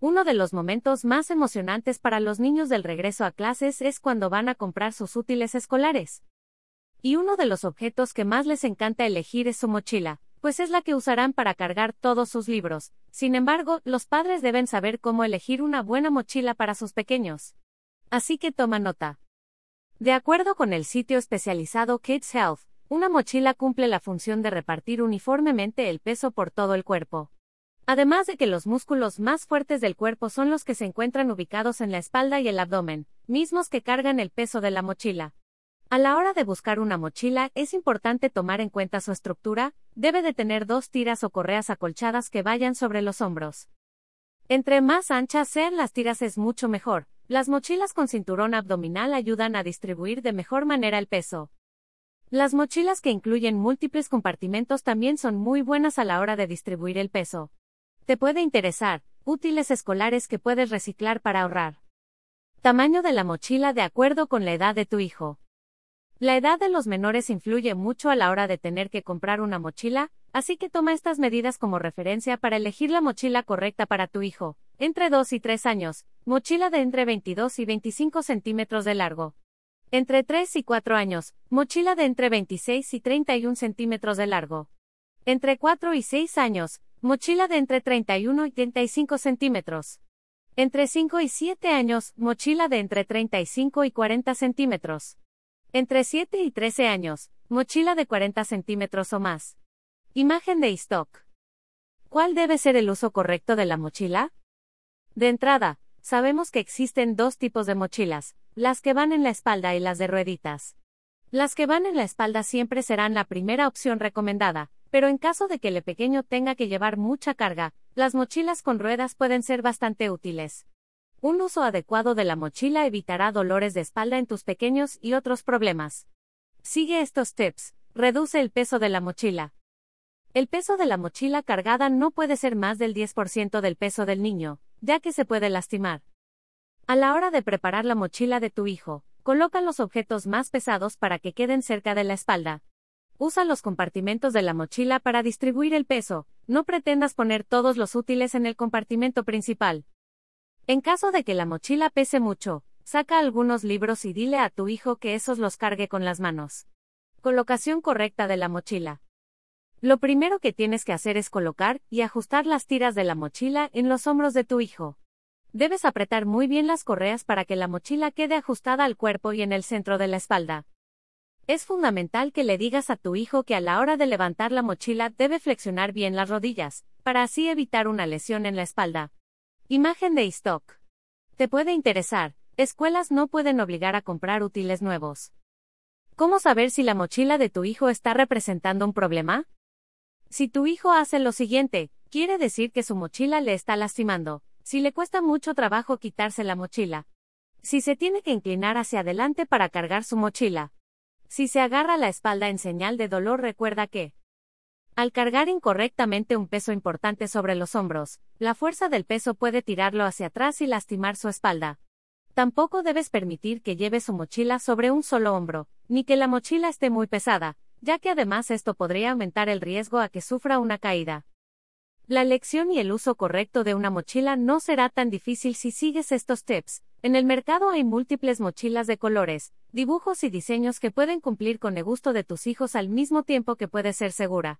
Uno de los momentos más emocionantes para los niños del regreso a clases es cuando van a comprar sus útiles escolares. Y uno de los objetos que más les encanta elegir es su mochila, pues es la que usarán para cargar todos sus libros. Sin embargo, los padres deben saber cómo elegir una buena mochila para sus pequeños. Así que toma nota. De acuerdo con el sitio especializado Kids Health, una mochila cumple la función de repartir uniformemente el peso por todo el cuerpo. Además de que los músculos más fuertes del cuerpo son los que se encuentran ubicados en la espalda y el abdomen, mismos que cargan el peso de la mochila. A la hora de buscar una mochila es importante tomar en cuenta su estructura, debe de tener dos tiras o correas acolchadas que vayan sobre los hombros. Entre más anchas sean las tiras es mucho mejor. Las mochilas con cinturón abdominal ayudan a distribuir de mejor manera el peso. Las mochilas que incluyen múltiples compartimentos también son muy buenas a la hora de distribuir el peso. Te puede interesar, útiles escolares que puedes reciclar para ahorrar. Tamaño de la mochila de acuerdo con la edad de tu hijo. La edad de los menores influye mucho a la hora de tener que comprar una mochila, así que toma estas medidas como referencia para elegir la mochila correcta para tu hijo. Entre 2 y 3 años, mochila de entre 22 y 25 centímetros de largo. Entre 3 y 4 años, mochila de entre 26 y 31 centímetros de largo. Entre 4 y 6 años, Mochila de entre 31 y 35 centímetros. Entre 5 y 7 años, mochila de entre 35 y 40 centímetros. Entre 7 y 13 años, mochila de 40 centímetros o más. Imagen de stock. ¿Cuál debe ser el uso correcto de la mochila? De entrada, sabemos que existen dos tipos de mochilas, las que van en la espalda y las de rueditas. Las que van en la espalda siempre serán la primera opción recomendada, pero en caso de que el pequeño tenga que llevar mucha carga, las mochilas con ruedas pueden ser bastante útiles. Un uso adecuado de la mochila evitará dolores de espalda en tus pequeños y otros problemas. Sigue estos tips. Reduce el peso de la mochila. El peso de la mochila cargada no puede ser más del 10% del peso del niño, ya que se puede lastimar. A la hora de preparar la mochila de tu hijo, coloca los objetos más pesados para que queden cerca de la espalda, Usa los compartimentos de la mochila para distribuir el peso, no pretendas poner todos los útiles en el compartimento principal. En caso de que la mochila pese mucho, saca algunos libros y dile a tu hijo que esos los cargue con las manos. Colocación correcta de la mochila. Lo primero que tienes que hacer es colocar y ajustar las tiras de la mochila en los hombros de tu hijo. Debes apretar muy bien las correas para que la mochila quede ajustada al cuerpo y en el centro de la espalda. Es fundamental que le digas a tu hijo que a la hora de levantar la mochila debe flexionar bien las rodillas, para así evitar una lesión en la espalda. Imagen de stock. Te puede interesar, escuelas no pueden obligar a comprar útiles nuevos. ¿Cómo saber si la mochila de tu hijo está representando un problema? Si tu hijo hace lo siguiente, quiere decir que su mochila le está lastimando, si le cuesta mucho trabajo quitarse la mochila. Si se tiene que inclinar hacia adelante para cargar su mochila, si se agarra la espalda en señal de dolor, recuerda que al cargar incorrectamente un peso importante sobre los hombros, la fuerza del peso puede tirarlo hacia atrás y lastimar su espalda. Tampoco debes permitir que lleve su mochila sobre un solo hombro, ni que la mochila esté muy pesada, ya que además esto podría aumentar el riesgo a que sufra una caída. La elección y el uso correcto de una mochila no será tan difícil si sigues estos tips. En el mercado hay múltiples mochilas de colores, dibujos y diseños que pueden cumplir con el gusto de tus hijos al mismo tiempo que puede ser segura.